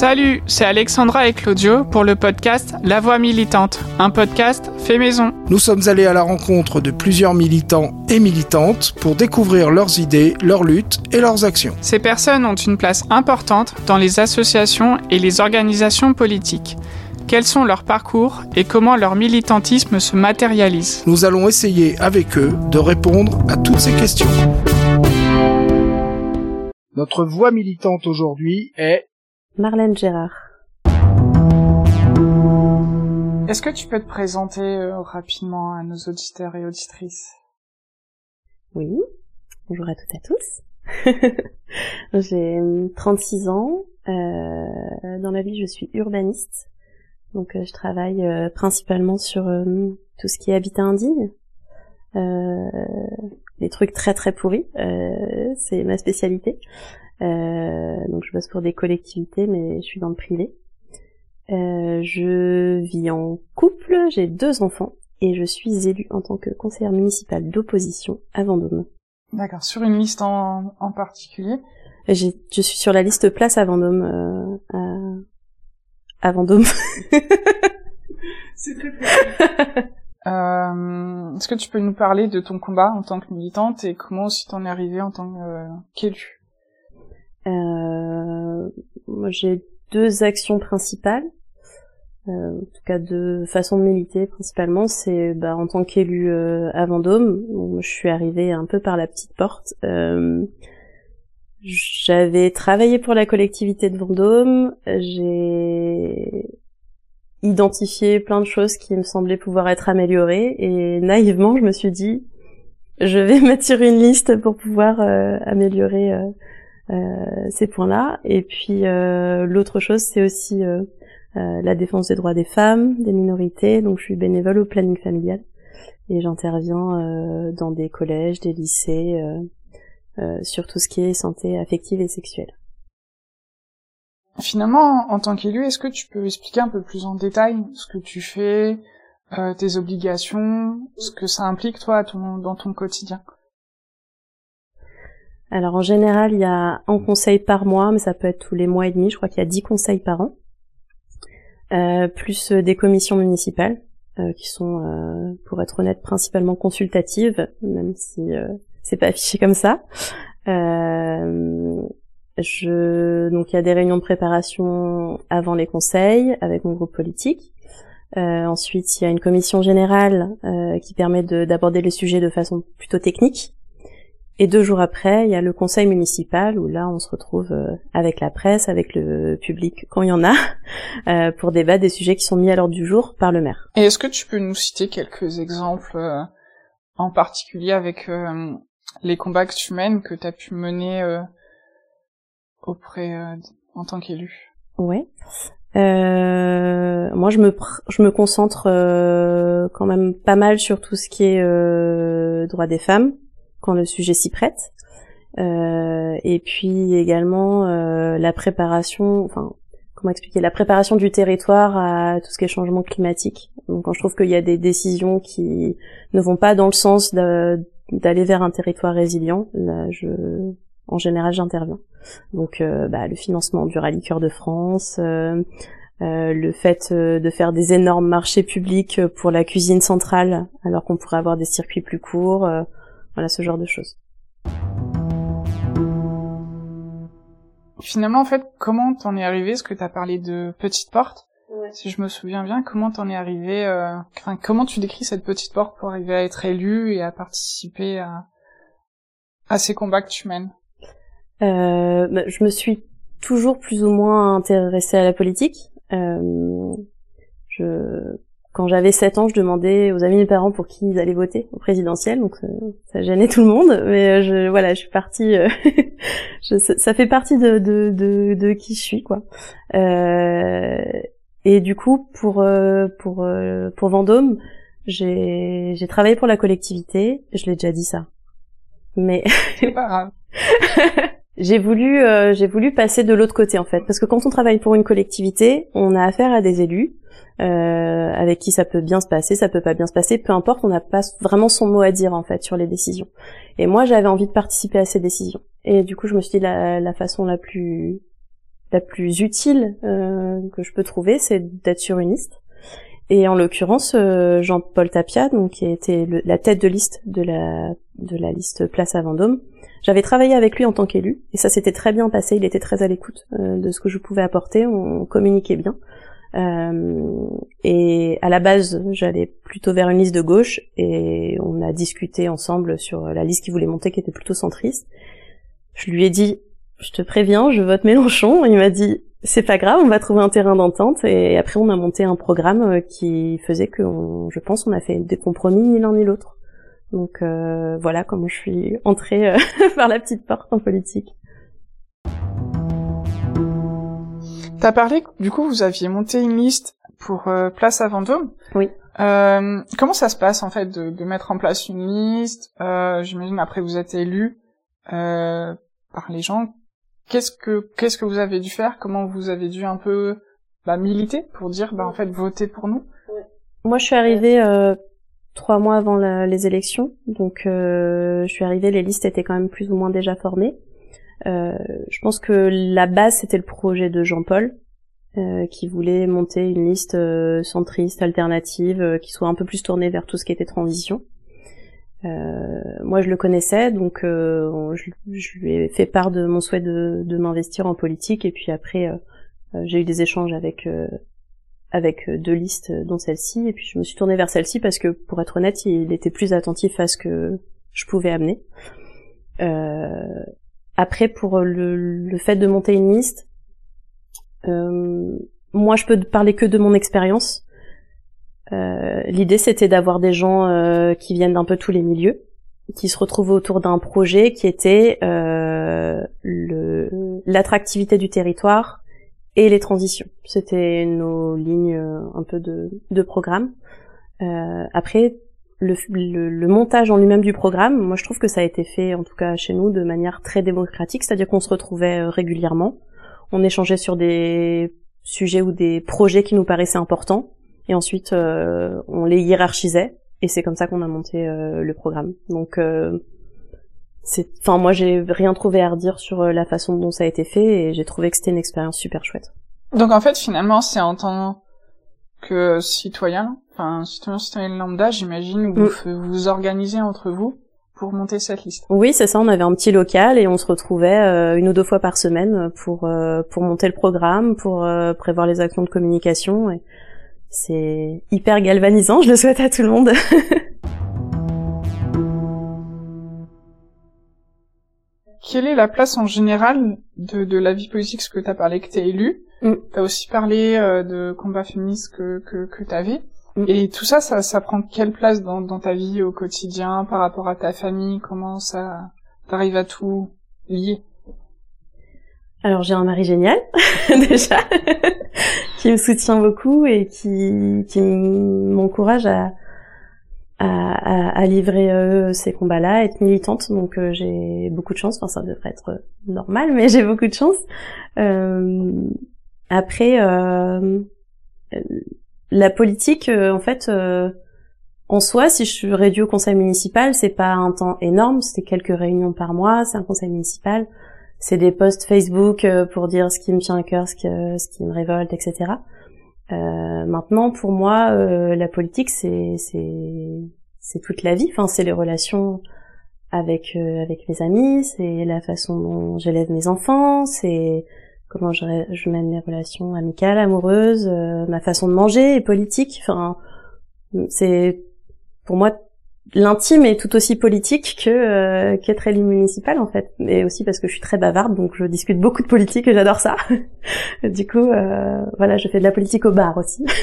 Salut, c'est Alexandra et Claudio pour le podcast La Voix militante, un podcast fait maison. Nous sommes allés à la rencontre de plusieurs militants et militantes pour découvrir leurs idées, leurs luttes et leurs actions. Ces personnes ont une place importante dans les associations et les organisations politiques. Quels sont leurs parcours et comment leur militantisme se matérialise? Nous allons essayer avec eux de répondre à toutes ces questions. Notre voix militante aujourd'hui est Marlène Gérard. Est-ce que tu peux te présenter euh, rapidement à nos auditeurs et auditrices? Oui, bonjour à toutes et à tous. J'ai 36 ans. Euh, dans la vie, je suis urbaniste. Donc, euh, je travaille euh, principalement sur euh, tout ce qui est habitat indigne. des trucs très très pourris, c'est ma spécialité. Euh, donc je bosse pour des collectivités, mais je suis dans le privé. Euh, je vis en couple, j'ai deux enfants et je suis élue en tant que conseillère municipale d'opposition à Vendôme. D'accord, sur une liste en, en particulier? Je suis sur la liste place à Vendôme. Euh, à, à Vendôme. C'est très euh, Est-ce que tu peux nous parler de ton combat en tant que militante et comment aussi t'en es arrivée en tant qu'élue euh, moi, j'ai deux actions principales. Euh, en tout cas, de façon de militer principalement, c'est bah, en tant qu'élu euh, à Vendôme. je suis arrivée un peu par la petite porte. Euh, j'avais travaillé pour la collectivité de Vendôme. J'ai identifié plein de choses qui me semblaient pouvoir être améliorées et naïvement, je me suis dit, je vais mettre sur une liste pour pouvoir améliorer euh, ces points-là. Et puis euh, l'autre chose, c'est aussi euh, la défense des droits des femmes, des minorités. Donc je suis bénévole au planning familial et j'interviens dans des collèges, des lycées, sur tout ce qui est santé affective et sexuelle. Finalement, en tant qu'élu, est-ce que tu peux expliquer un peu plus en détail ce que tu fais, euh, tes obligations, ce que ça implique toi ton, dans ton quotidien? Alors en général, il y a un conseil par mois, mais ça peut être tous les mois et demi. Je crois qu'il y a dix conseils par an, euh, plus euh, des commissions municipales euh, qui sont, pour être honnête, principalement consultatives, même si c'est pas affiché comme ça. je... Donc il y a des réunions de préparation avant les conseils avec mon groupe politique. ensuite, il y a une commission générale qui permet d'aborder les sujets de façon plutôt technique. Et deux jours après, il y a le conseil municipal où là, on se retrouve euh, avec la presse, avec le public quand il y en a, euh, pour débattre des sujets qui sont mis à l'ordre du jour par le maire. Et est-ce que tu peux nous citer quelques exemples euh, en particulier avec les combats que tu mènes, que tu as pu mener auprès en tant qu'élu? Ouais. moi, je me je me concentre quand même pas mal sur tout ce qui est droit des femmes, quand le sujet s'y prête. Euh, et puis également euh, la préparation, enfin comment expliquer, la préparation du territoire à tout ce qui est changement climatique. Donc quand je trouve qu'il y a des décisions qui ne vont pas dans le sens d'aller vers un territoire résilient, là, je, en général j'interviens. Donc euh, bah, le financement du Rallye Cœur de France, euh, euh, le fait de faire des énormes marchés publics pour la cuisine centrale alors qu'on pourrait avoir des circuits plus courts voilà, ce genre de choses. Finalement, en fait, comment t'en es arrivé Est-ce que t'as parlé de petite porte Si je me souviens bien, comment t'en es arrivé euh... enfin, Comment tu décris cette petite porte pour arriver à être élu et à participer à, à ces combats que tu mènes? Euh, bah, Je me suis toujours plus ou moins intéressée à la politique. Euh, je quand j'avais 7 ans, je demandais aux amis de mes parents pour qui ils allaient voter au présidentiel, donc ça, ça gênait tout le monde. Mais euh, je, voilà, je suis partie. Euh, je, ça fait partie de, de, de, de, qui je suis, quoi. Euh, et du coup, pour euh, pour pour Vendôme, j'ai j'ai travaillé pour la collectivité. Je l'ai déjà dit ça, mais c'est pas grave. j'ai voulu j'ai voulu passer de l'autre côté en fait, parce que quand on travaille pour une collectivité, on a affaire à des élus euh, avec qui ça peut bien se passer, ça peut pas bien se passer, peu importe, on n'a pas vraiment son mot à dire en fait sur les décisions. Et moi j'avais envie de participer à ces décisions. Et du coup je me suis dit la, la façon la plus la plus utile que je peux trouver, c'est d'être sur une liste. Et en l'occurrence, Jean-Paul Tapia, donc qui été la tête de liste de la de la liste Place à Vendôme, j'avais travaillé avec lui en tant qu'élu et ça s'était très bien passé. Il était très à l'écoute de ce que je pouvais apporter. On communiquait bien. Euh, et à la base, j'allais plutôt vers une liste de gauche et on a discuté ensemble sur la liste qu'il voulait monter qui était plutôt centriste. Je lui ai dit, je te préviens, je vote Mélenchon. Il m'a dit, c'est pas grave, on va trouver un terrain d'entente. Et après, on a monté un programme euh, qui faisait que, je pense, on a fait des compromis ni l'un ni l'autre. Donc euh, voilà comment je suis entrée euh, par la petite porte en politique. T'as parlé, du coup, vous aviez monté une liste pour euh, Place à Vendôme. Oui. Euh, comment ça se passe en fait de, de mettre en place une liste? Euh, J'imagine après vous êtes élu euh, par les gens. Qu'est-ce que qu'est-ce que vous avez dû faire? Comment vous avez dû un peu bah, militer pour dire bah en fait votez pour nous? Moi je suis arrivée euh, trois mois avant la, les élections, donc je suis arrivée, les listes étaient quand même plus ou moins déjà formées. Euh, je pense que la base c'était le projet de Jean-Paul euh, qui voulait monter une liste euh, centriste alternative qui soit un peu plus tournée vers tout ce qui était transition. moi, je le connaissais, donc je, lui ai fait part de mon souhait de, de m'investir en politique, et puis après, j'ai eu des échanges avec avec deux listes, dont celle-ci, et puis je me suis tournée vers celle-ci parce que, pour être honnête, il était plus attentif à ce que je pouvais amener. Après, pour le, fait de monter une liste, euh, moi, je peux parler que de mon expérience. Euh, l'idée, c'était d'avoir des gens euh, qui viennent d'un peu tous les milieux, qui se retrouvent autour d'un projet qui était l'attractivité du territoire et les transitions. C'était nos lignes un peu de, de programme. après, le, montage en lui-même du programme, moi je trouve que ça a été fait, en tout cas chez nous, de manière très démocratique, c'est-à-dire qu'on se retrouvait euh, régulièrement, on échangeait sur des sujets ou des projets qui nous paraissaient importants, et ensuite euh, on les hiérarchisait, et c'est comme ça qu'on a monté euh, le programme. Donc c'est, enfin moi j'ai rien trouvé à redire sur la façon dont ça a été fait, et j'ai trouvé que c'était une expérience super chouette. Donc en fait finalement c'est en tant que citoyen, enfin citoyen lambda, j'imagine, vous mm. vous organisez entre vous pour monter cette liste. Oui, c'est ça. On avait un petit local et on se retrouvait euh, une ou deux fois par semaine pour euh, pour monter le programme, pour euh, prévoir les actions de communication. Et c'est hyper galvanisant. Je le souhaite à tout le monde. Quelle est la place en général de, de la vie politique, ce que tu as parlé que tu es élu mm. Tu as aussi parlé de combat féministe que, que, que tu avais. Mm. Et tout ça, ça, ça prend quelle place dans, dans ta vie au quotidien par rapport à ta famille? Comment ça t'arrive à tout lier? Alors j'ai un mari génial déjà qui me soutient beaucoup et qui, qui m'encourage à, à, à, livrer euh, ces combats-là, être militante. Donc euh, j'ai beaucoup de chance. Enfin ça devrait être normal, mais j'ai beaucoup de chance. Euh, après la politique, euh, en fait, euh, en soi, si je suis réduit au conseil municipal, c'est pas un temps énorme, c'est quelques réunions par mois, c'est un conseil municipal, c'est des posts Facebook euh, pour dire ce qui me tient à cœur, ce, ce qui me révolte, etc. maintenant, pour moi, la politique, c'est c'est toute la vie. Enfin, c'est les relations avec avec mes amis, c'est la façon dont j'élève mes enfants, c'est comment je, mène mes relations amicales, amoureuses, euh, ma façon de manger et politique. Enfin, c'est pour moi l'intime est tout aussi politique que euh, qu'être élu municipal en fait, mais aussi parce que je suis très bavarde, donc je discute beaucoup de politique et j'adore ça. du coup, euh, voilà, je fais de la politique au bar aussi.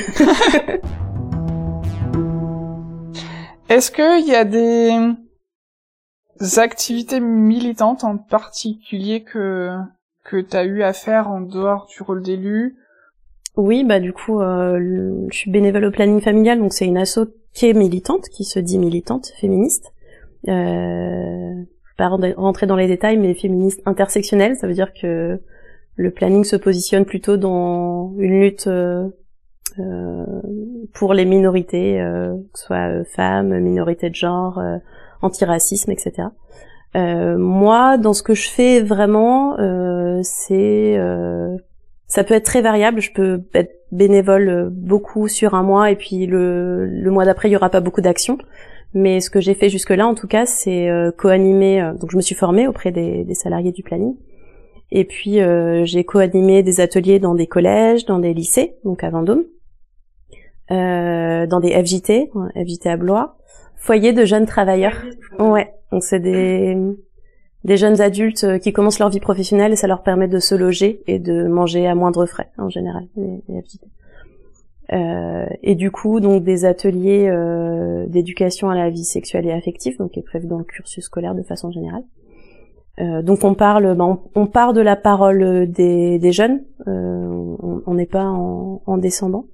Est-ce qu'il y a des activités militantes en particulier que que tu as eu à faire en dehors du rôle d'élu Oui, bah du coup, euh, je suis bénévole au planning familial, donc c'est une asso qui est militante, qui se dit militante, féministe. Euh, pas rentrer dans les détails, mais féministe intersectionnelle, ça veut dire que le planning se positionne plutôt dans une lutte euh, euh pour les minorités, euh, que ce soit femmes, minorités de genre, antiracisme, etc. Euh, moi, dans ce que je fais vraiment, euh, c'est euh, Ça peut être très variable. Je peux être bénévole beaucoup sur un mois et puis le, le mois d'après il y aura pas beaucoup d'actions. Mais ce que j'ai fait jusque-là, en tout cas, c'est co-animer. donc je me suis formée auprès des, des salariés du planning. Et puis j'ai co-animé des ateliers dans des collèges, dans des lycées, donc à Vendôme, dans des FJT, FJT à Blois, foyer de jeunes travailleurs. Ouais, donc c'est des des jeunes adultes euh, qui commencent leur vie professionnelle et ça leur permet de se loger et de manger à moindre frais en général euh, et du coup donc des ateliers euh, d'éducation à la vie sexuelle et affective donc qui est prévu dans le cursus scolaire de façon générale euh, donc on parle ben, on, part de la parole des, des jeunes on n'est pas en, en descendant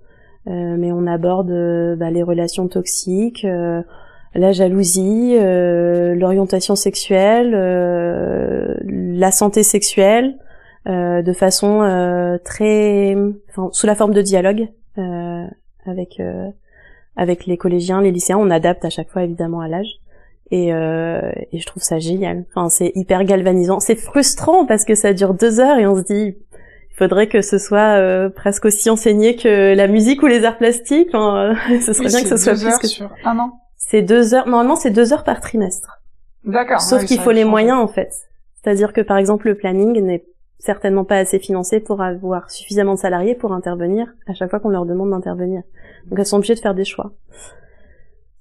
mais on aborde bah, les relations toxiques la jalousie, euh, l'orientation sexuelle, euh, la santé sexuelle, euh, de façon très, enfin, sous la forme de dialogue avec avec les collégiens, les lycéens. On adapte à chaque fois évidemment à l'âge. Et, et, je trouve ça génial. Enfin, c'est hyper galvanisant. C'est frustrant parce que ça dure deux heures et on se dit, il faudrait que ce soit presque aussi enseigné que la musique ou les arts plastiques. ce serait bien que ce soit plus que sur un an. C'est deux heures. Normalement, c'est deux heures par trimestre. D'accord. Sauf qu'il faut les moyens en fait. C'est-à-dire que par exemple, le planning n'est certainement pas assez financé pour avoir suffisamment de salariés pour intervenir à chaque fois qu'on leur demande d'intervenir. Donc elles sont obligées de faire des choix.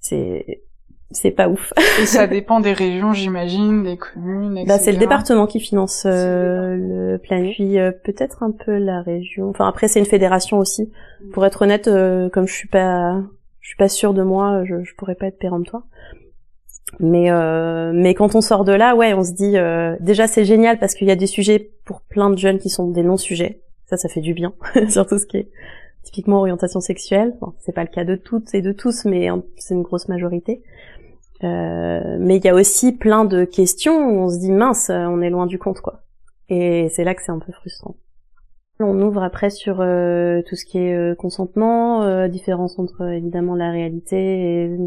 C'est c'est pas ouf. Et ça dépend des régions, j'imagine, des communes, etc. Bah, c'est le département qui finance euh, le planning. Puis euh, peut-être un peu la région. Enfin après c'est une fédération aussi. Pour être honnête, euh, comme je suis pas je suis pas sûre de moi, je, je pourrais pas être péremptoire. Mais euh, mais quand on sort de là, ouais, on se dit euh, déjà c'est génial parce qu'il y a des sujets pour plein de jeunes qui sont des non-sujets. Ça, ça fait du bien, surtout ce qui est typiquement orientation sexuelle. Bon, c'est pas le cas de toutes et de tous, mais c'est une grosse majorité. Euh, mais il y a aussi plein de questions où on se dit mince, on est loin du compte, quoi. Et c'est là que c'est un peu frustrant. On ouvre après sur euh, tout ce qui est euh, consentement, euh, différence entre évidemment la réalité et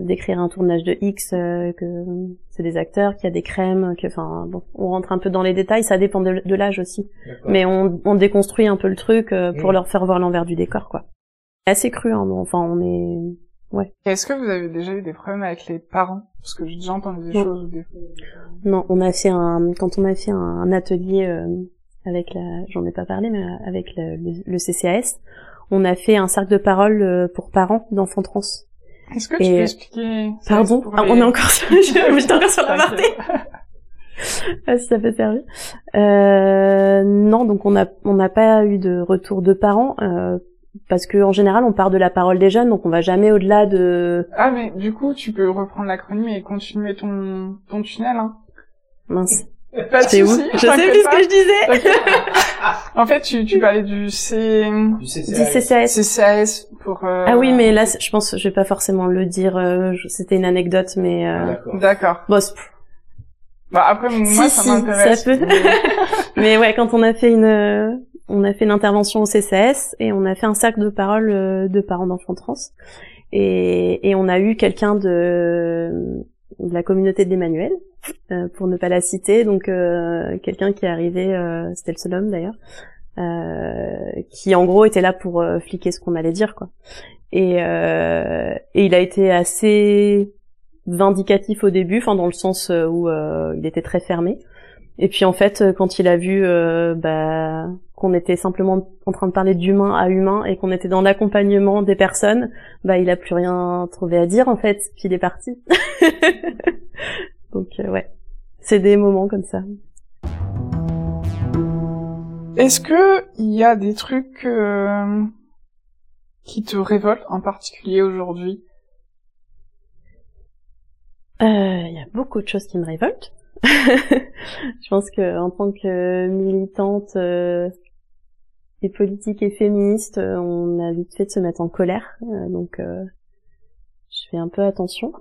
d'écrire un tournage de X, que c'est des acteurs, qu'il y a des crèmes, que enfin bon, on rentre un peu dans les détails, ça dépend de, l'âge aussi. Mais on, on, déconstruit un peu le truc pour leur faire voir l'envers du décor quoi. Assez cru, hein, enfin on est Ouais. Est-ce que vous avez déjà eu des problèmes avec les parents? Parce que j'ai déjà entendu des choses. Des... Non, on a fait un quand on a fait un, atelier avec la, j'en ai pas parlé, mais avec le, le, CCAS, on a fait un cercle de parole euh, pour parents d'enfants trans. Est-ce que tu peux expliquer Pardon, ah, on est encore sur, j'étais encore sur la partie. ah, si ça fait servir. Euh, non, donc on a on n'a pas eu de retour de parents euh, parce que en général on part de la parole des jeunes, donc on va jamais au-delà de. Ah mais du coup tu peux reprendre l'acronyme et continuer ton ton tunnel. Hein. Mince. Pas de où Je sais plus ce que je disais. en fait, tu, tu parlais du C... Du CCAS. CCAS pour... Euh... Ah oui, mais là, je pense, je vais pas forcément le dire. Euh, c'était une anecdote, mais... Euh... Ah, D'accord. Bon, bah après, moi, ça m'intéresse. Ça peut. mais ouais, quand on a fait une... Euh, on a fait une intervention au CCAS et on a fait un cercle de parole euh, de parents d'enfants trans. Et, et on a eu quelqu'un de, de la communauté d'Emmanuel euh, pour ne pas la citer, donc euh, quelqu'un qui est arrivé, euh, c'était le seul homme d'ailleurs, qui en gros était là pour fliquer ce qu'on allait dire quoi. Et, et il a été assez vindicatif au début, enfin dans le sens où il était très fermé. Et puis en fait, quand il a vu bah, qu'on était simplement en train de parler d'humain à humain et qu'on était dans l'accompagnement des personnes, bah il a plus rien trouvé à dire en fait, puis il est parti. Donc euh, ouais, c'est des moments comme ça. Est-ce que il y a des trucs euh, qui te révoltent en particulier aujourd'hui? Euh, Il y a beaucoup de choses qui me révoltent. je pense que en tant que militante et politique et féministe, on a vite fait de se mettre en colère, donc je fais un peu attention.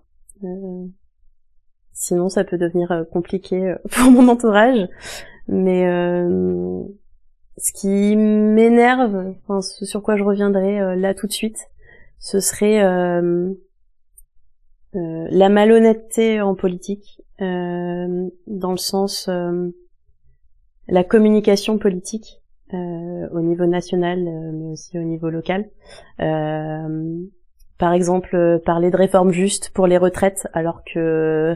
Sinon, ça peut devenir euh, compliqué euh, pour mon entourage. Mais euh, ce qui m'énerve, enfin, ce sur quoi je reviendrai là tout de suite, ce serait la malhonnêteté en politique, dans le sens la communication politique. au niveau national, mais aussi au niveau local. par exemple, parler de réforme juste pour les retraites, alors que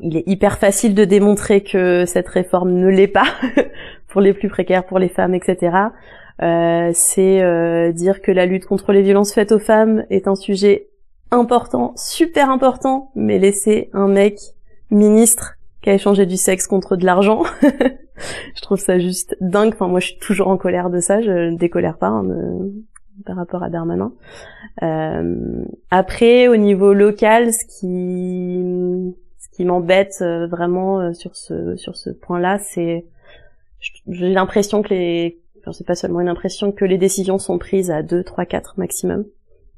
il est hyper facile de démontrer que cette réforme ne l'est pas pour les plus précaires, pour les femmes, etc. Euh, c'est euh, dire que la lutte contre les violences faites aux femmes est un sujet important, super important, mais laisser un mec ministre qui a échangé du sexe contre de l'argent, je trouve ça juste dingue. Enfin, moi, je suis toujours en colère de ça. Je ne décolère pas hein, par rapport à Darmanin. Euh, après, au niveau local, ce qui ce qui m'embête euh, vraiment euh, sur ce sur ce point-là, c'est j'ai l'impression que les enfin, c'est pas seulement une impression que les décisions sont prises à 2, 3, 4 maximum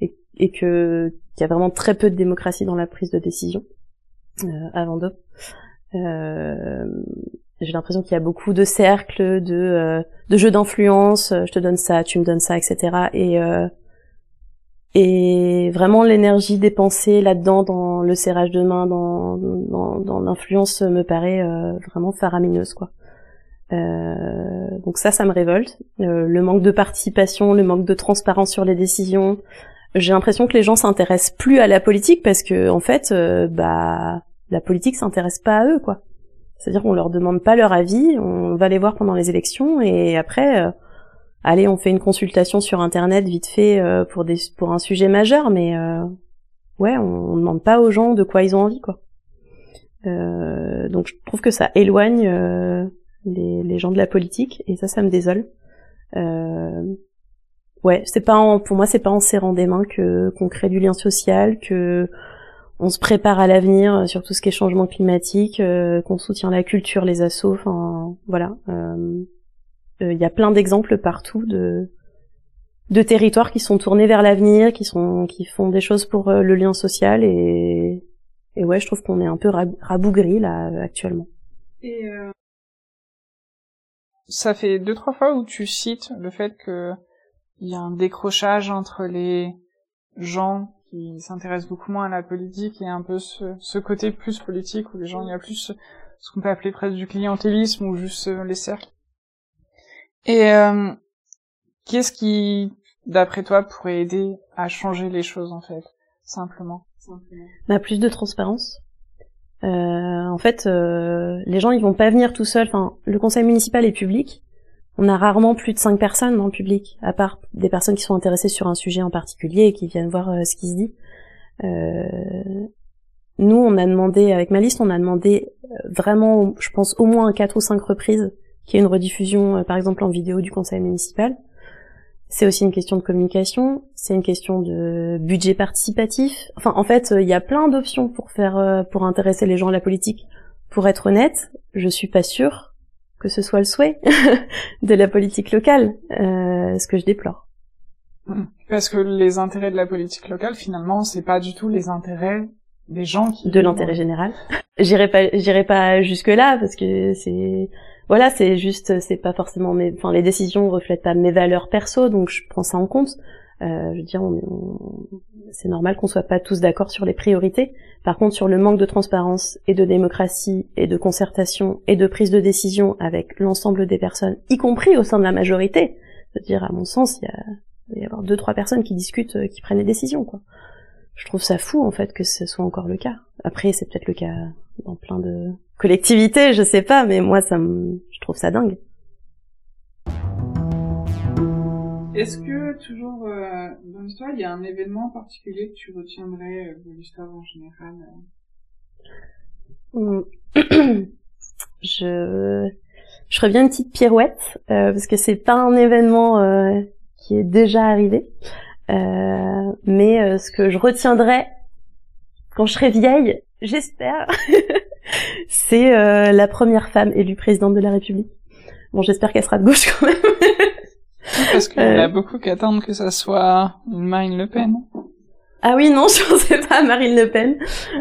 et, et que qu'il y a vraiment très peu de démocratie dans la prise de décision euh, avant d'eux. Euh, j'ai l'impression qu'il y a beaucoup de cercles, de, euh, de jeux d'influence, je te donne ça, tu me donnes ça, etc. Et, euh, et vraiment l'énergie dépensée là-dedans, dans le serrage de main, dans, dans, dans l'influence, me paraît vraiment faramineuse, quoi. Euh, donc ça, ça me révolte. Euh, le manque de participation, le manque de transparence sur les décisions. J'ai l'impression que les gens s'intéressent plus à la politique parce que en fait, euh, bah, la politique s'intéresse pas à eux, quoi. C'est-à-dire qu'on leur demande pas leur avis, on va les voir pendant les élections et après, allez, on fait une consultation sur internet vite fait pour des pour un sujet majeur, mais ouais, on, on demande pas aux gens de quoi ils ont envie, quoi. donc je trouve que ça éloigne les, gens de la politique, et ça, ça me désole. Euh, ouais, c'est pas en, pour moi, c'est pas en serrant des mains que qu'on crée du lien social, que on se prépare à l'avenir sur tout ce qui est changement climatique, euh, qu'on soutient la culture, les assos, enfin voilà. Euh, il y a plein d'exemples partout de de territoires qui sont tournés vers l'avenir, qui sont qui font des choses pour le lien social et et ouais, je trouve qu'on est un peu rabougri là actuellement. Et ça fait deux trois fois où tu cites le fait que il y a un décrochage entre les gens qui s'intéressent beaucoup moins à la politique et un peu ce, côté plus politique où les gens il y a plus ce qu'on peut appeler presque du clientélisme ou juste euh, les cercles. Et euh, qu'est-ce qui, d'après toi, pourrait aider à changer les choses en fait, simplement, simplement? Bah, plus de transparence. Euh, en fait, euh, les gens ils vont pas venir tout seuls. Enfin, le conseil municipal est public. On a rarement plus de cinq personnes dans le public, à part des personnes qui sont intéressées sur un sujet en particulier et qui viennent voir euh, ce qui se dit. nous, on a demandé avec ma liste, on a demandé vraiment, je pense au moins quatre ou cinq reprises, qu'il y ait une rediffusion, par exemple en vidéo du conseil municipal. C'est aussi une question de communication, c'est une question de budget participatif. Enfin, en fait, il y a plein d'options pour faire, euh, pour intéresser les gens à la politique. Pour être honnête, je suis pas sûre que ce soit le souhait de la politique locale, euh, ce que je déplore. Parce que les intérêts de la politique locale, finalement, c'est pas du tout les intérêts des gens qui de l'intérêt général. j'irai pas, j'irai pas jusque là parce que c'est voilà, c'est juste, c'est pas forcément mes, enfin les décisions reflètent pas mes valeurs perso, donc je prends ça en compte. Euh, je veux dire, c'est normal qu'on soit pas tous d'accord sur les priorités. Par contre, sur le manque de transparence et de démocratie et de concertation et de prise de décision avec l'ensemble des personnes, y compris au sein de la majorité, je veux dire, à mon sens, il y a, y avoir deux trois personnes qui discutent, euh, qui prennent des décisions, quoi. Je trouve ça fou en fait que ce soit encore le cas. Après, c'est peut-être le cas dans plein de collectivité, je sais pas, mais moi, ça je trouve ça dingue. Est-ce que toujours euh, dans l'histoire, il y a un événement particulier que tu retiendrais euh, de l'histoire en général euh? Je je reviens une petite pirouette parce que c'est pas un événement qui est déjà arrivé, mais ce que je retiendrai quand je serai vieille, j'espère, c'est euh, la première femme élue présidente de la République. Bon, j'espère qu'elle sera de gauche quand même. Parce qu'il y a euh. beaucoup qui attendent que ça soit Marine Le Pen. Ah oui, non, je pensais pas à Marine Le Pen.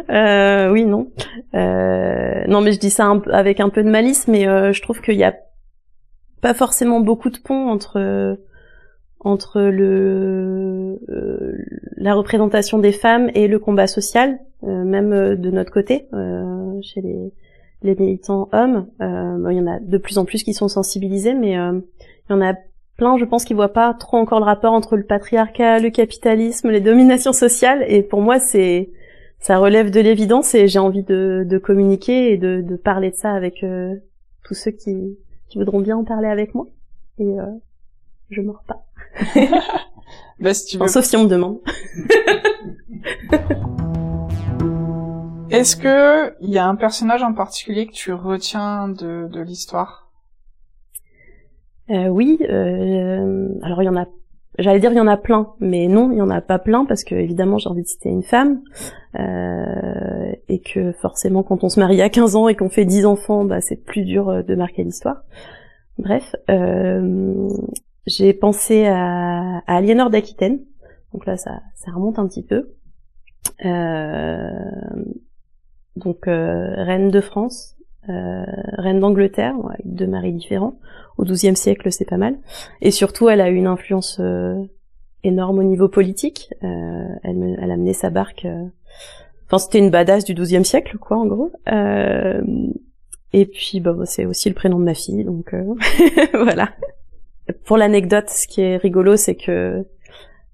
Euh, oui, non. Euh, non, mais je dis ça avec un peu de malice, mais je trouve qu'il y a pas forcément beaucoup de ponts entre entre le euh, la représentation des femmes et le combat social, euh, même euh, de notre côté, chez les, les militants hommes. Euh, il y en a de plus en plus qui sont sensibilisés, mais il y en a plein, je pense, qui voient pas trop encore le rapport entre le patriarcat, le capitalisme, les dominations sociales. Et pour moi, c'est ça relève de l'évidence et j'ai envie de, de, communiquer et de, de, parler de ça avec euh, tous ceux qui, qui voudront bien en parler avec moi. Et euh, je mords pas. bah, si tu veux... sauf si on me demande. Est-ce que il y a un personnage en particulier que tu retiens de, de l'histoire? Euh, Oui. Euh, alors il y en a J'allais dire il y en a plein, mais non, il y en a pas plein parce que évidemment j'ai envie de citer une femme euh, et que forcément quand on se marie à 15 ans et qu'on fait 10 enfants, bah c'est plus dur euh, de marquer l'histoire. Bref, euh, j'ai pensé à, à Aliénor d'Aquitaine, donc là ça, ça remonte un petit peu. Euh, donc euh, reine de France, euh, reine d'Angleterre, avec deux maris différents. Au XIIe siècle, c'est pas mal. Et surtout, elle a eu une influence euh, énorme au niveau politique. Euh, elle, elle, a mené sa barque. Enfin, c'était une badass du XIIe siècle, quoi, en gros. et puis, bah, c'est aussi le prénom de ma fille, donc voilà. Pour l'anecdote, ce qui est rigolo, c'est que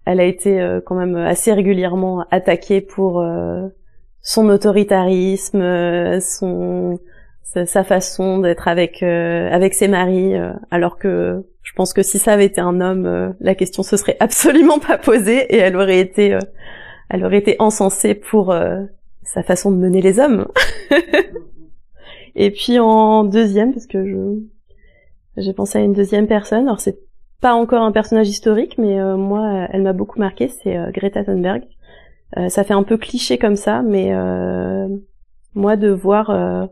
elle a été quand même assez régulièrement attaquée pour son autoritarisme, son sa, façon d'être avec euh, avec ses maris, euh, alors que je pense que si ça avait été un homme, euh, la question se serait absolument pas posée et elle aurait été elle aurait été encensée pour sa façon de mener les hommes. et puis en deuxième, parce que je j'ai pensé à une deuxième personne. Alors c'est pas encore un personnage historique, mais moi, elle m'a beaucoup marqué. C'est Greta Thunberg. ça fait un peu cliché comme ça, mais moi de voir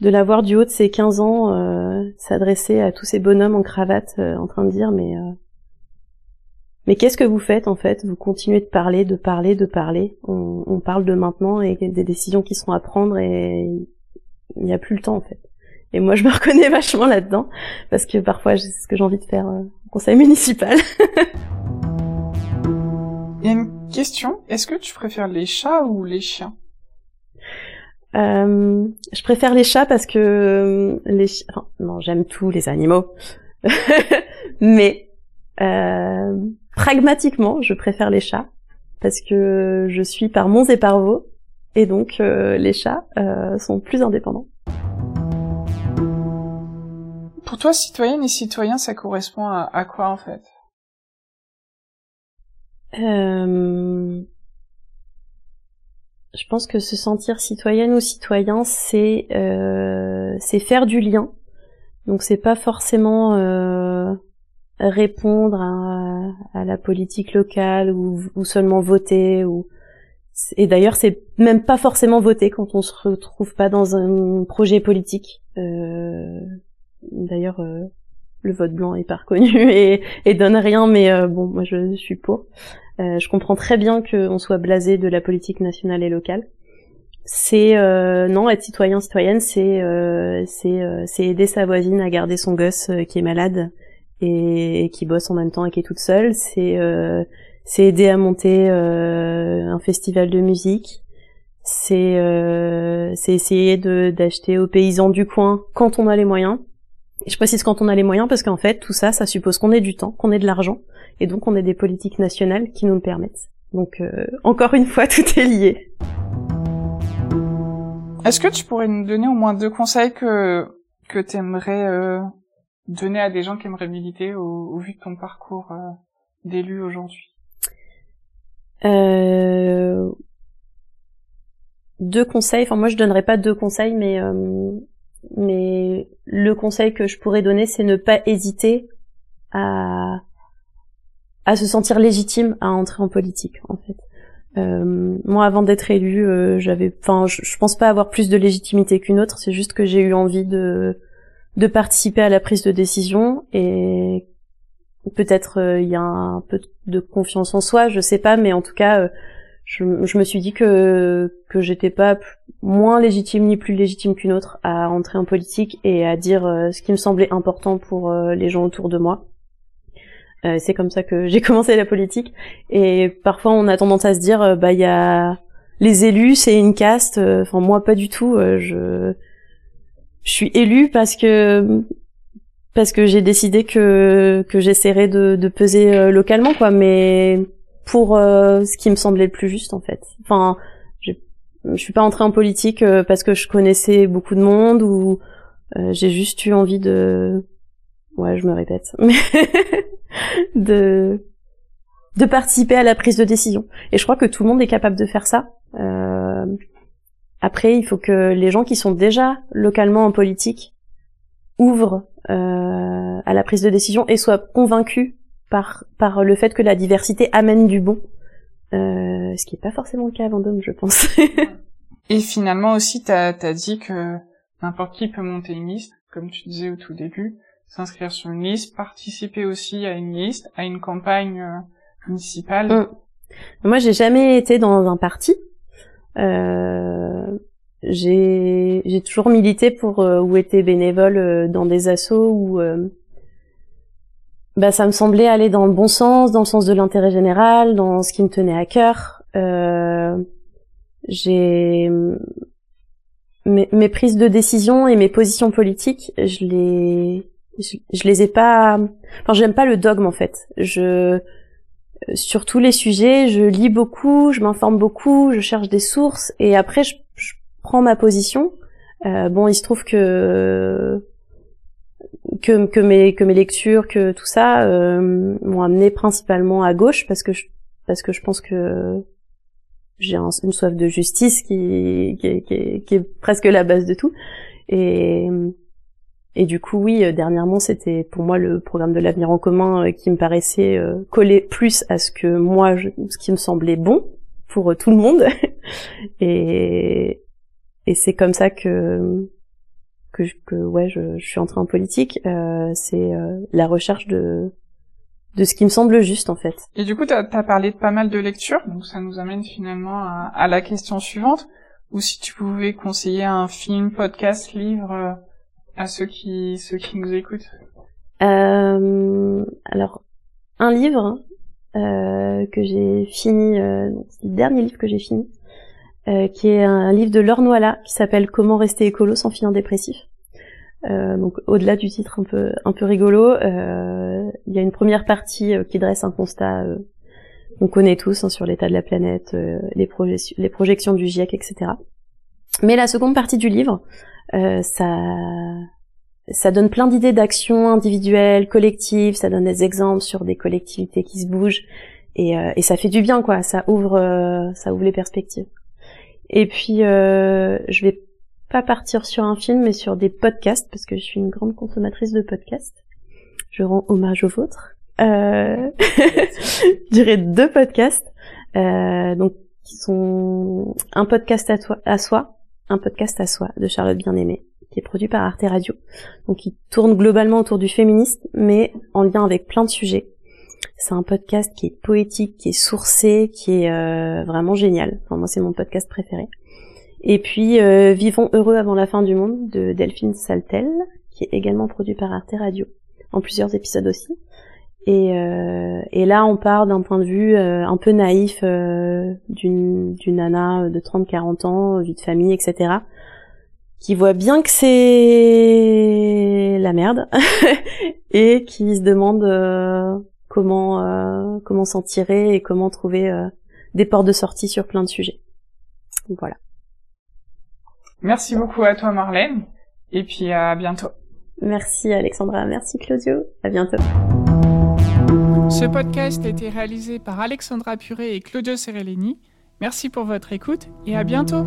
de la voir du haut de ses 15 ans euh, s'adresser à tous ces bonhommes en cravate euh, en train de dire mais euh, mais qu'est-ce que vous faites en fait? Vous continuez de parler, de parler, de parler. On, parle de maintenant et des décisions qui seront à prendre et il n'y a plus le temps en fait. Et moi je me reconnais vachement là-dedans parce que parfois c'est ce que j'ai envie de faire au conseil municipal. Une question. Est-ce que tu préfères les chats ou les chiens? Euh, je préfère les chats parce que euh, les enfin, non j'aime tous les animaux mais euh, pragmatiquement je préfère les chats parce que je suis par Mons et par Vaux et donc euh, les chats sont plus indépendants. Pour toi citoyenne et citoyen ça correspond à, à quoi en fait? Euh, je pense que se sentir citoyenne ou citoyen, c'est euh, c'est faire du lien. Donc c'est pas forcément euh, répondre à, à, la politique locale ou, ou seulement voter ou et d'ailleurs c'est même pas forcément voter quand on se retrouve pas dans un projet politique. Euh, d'ailleurs euh, le vote blanc est pas reconnu et, donne rien, mais euh, bon moi je suis pour. Euh, je comprends très bien qu'on soit blasé de la politique nationale et locale. C'est euh, non être citoyen citoyenne, c'est euh, c'est aider sa voisine à garder son gosse qui est malade et, qui bosse en même temps et qui est toute seule. C'est c'est aider à monter un festival de musique. C'est c'est essayer d'acheter aux paysans du coin quand on a les moyens. Et je précise quand on a les moyens parce qu'en fait tout ça, ça suppose qu'on ait du temps, qu'on ait de l'argent et donc on a des politiques nationales qui nous le permettent. Donc euh, encore une fois, tout est lié. Est-ce que tu pourrais nous donner au moins deux conseils que que t'aimerais euh, donner à des gens qui aimeraient militer au, vu de ton parcours euh, d'élu aujourd'hui? Euh, Deux conseils. Enfin moi je donnerais pas deux conseils, mais mais le conseil que je pourrais donner, c'est ne pas hésiter à à se sentir légitime à entrer en politique en fait. Euh, moi, avant d'être élue, euh, j'avais, enfin, je, pense pas avoir plus de légitimité qu'une autre. C'est juste que j'ai eu envie de de participer à la prise de décision et peut-être euh, il y a un peu de confiance en soi, je sais pas, mais en tout cas, je, je, me suis dit que que j'étais pas moins légitime ni plus légitime qu'une autre à entrer en politique et à dire ce qui me semblait important pour les gens autour de moi. Euh, c'est comme ça que j'ai commencé la politique. Et parfois, on a tendance à se dire, euh, bah, il y a les élus, c'est une caste. Euh, enfin, moi, pas du tout. je je suis élue parce que parce que j'ai décidé que que j'essaierais de, de peser euh, localement quoi mais pour euh, ce qui me semblait le plus juste en fait. Enfin je je suis pas entrée en politique euh, parce que je connaissais beaucoup de monde ou j'ai juste eu envie de ouais je me répète mais de de participer à la prise de décision. Et je crois que tout le monde est capable de faire ça. Après il faut que les gens qui sont déjà localement en politique ouvrent euh, à la prise de décision et soit convaincu par par le fait que la diversité amène du bon, euh, ce qui est pas forcément le cas à Vendôme, je pense. et finalement aussi, t'as as dit que n'importe qui peut monter une liste, comme tu disais au tout début, s'inscrire sur une liste, participer aussi à une liste, à une campagne euh, municipale. Mm. Moi, j'ai jamais été dans un parti. Euh, j'ai j'ai toujours milité pour euh, ou été bénévole euh, dans des assos où euh, bah ça me semblait aller dans le bon sens, dans le sens de l'intérêt général, dans ce qui me tenait à cœur. Euh, j'ai mes, mes, prises de décision et mes positions politiques, je les je, les ai pas. Enfin, j'aime pas le dogme en fait. Je sur tous les sujets, je lis beaucoup, je m'informe beaucoup, je cherche des sources et après je prends ma position. Euh, bon, il se trouve que que, que mes que mes lectures, que tout ça euh, m'ont amené principalement à gauche parce que je, parce que je pense que j'ai une soif de justice qui qui, qui, qui, est presque la base de tout. Et et du coup oui dernièrement c'était pour moi le programme de l'avenir en commun euh, qui me paraissait euh, coller plus à ce que moi ce qui me semblait bon pour tout le monde. Et et c'est comme ça que que, que ouais je, je suis entrée en politique euh, c'est euh, la recherche de de ce qui me semble juste en fait. Et du coup tu as parlé de pas mal de lectures donc ça nous amène finalement à, à, la question suivante. Ou si tu pouvais conseiller un film podcast livre euh, à ceux qui ceux qui nous écoutent. Euh, alors un livre euh, que j'ai fini euh, c'est le dernier livre que j'ai fini euh, qui est un livre de Laure Noala qui s'appelle Comment rester écolo sans finir dépressif. Euh, donc au-delà du titre un peu un peu rigolo, euh, il y a une première partie qui dresse un constat qu'on connaît tous hein, sur l'état de la planète, les, les projections du GIEC, etc. Mais la seconde partie du livre, ça ça donne plein d'idées d'actions individuelles, collectives, ça donne des exemples sur des collectivités qui se bougent et, et ça fait du bien quoi, ça ouvre ça ouvre les perspectives. Et puis, euh, je vais pas partir sur un film, mais sur des podcasts, parce que je suis une grande consommatrice de podcasts. Je rends hommage aux vôtres. Euh... je dirais deux podcasts, euh, donc qui sont un podcast à, soi, un podcast à soi de Charlotte Bien-Aimée, qui est produit par Arte Radio. Donc, il tourne globalement autour du féminisme, mais en lien avec plein de sujets. C'est un podcast qui est poétique, qui est sourcé, qui est euh, vraiment génial. Enfin, moi, c'est mon podcast préféré. Et puis, euh, Vivons heureux avant la fin du monde de Delphine Saltel, qui est également produit par Arte Radio, en plusieurs épisodes aussi. Et, euh, et là, on part d'un point de vue un peu naïf d'une nana de 30-40 ans, vie de famille, etc., qui voit bien que c'est la merde et qui se demande comment euh, comment s'en tirer et comment trouver euh, des portes de sortie sur plein de sujets. voilà. Merci beaucoup à toi Marlène et puis à bientôt. Merci Alexandra, merci Claudio, à bientôt. Ce podcast a été réalisé par Alexandra Puré et Claudio Serellini. Merci pour votre écoute et à bientôt.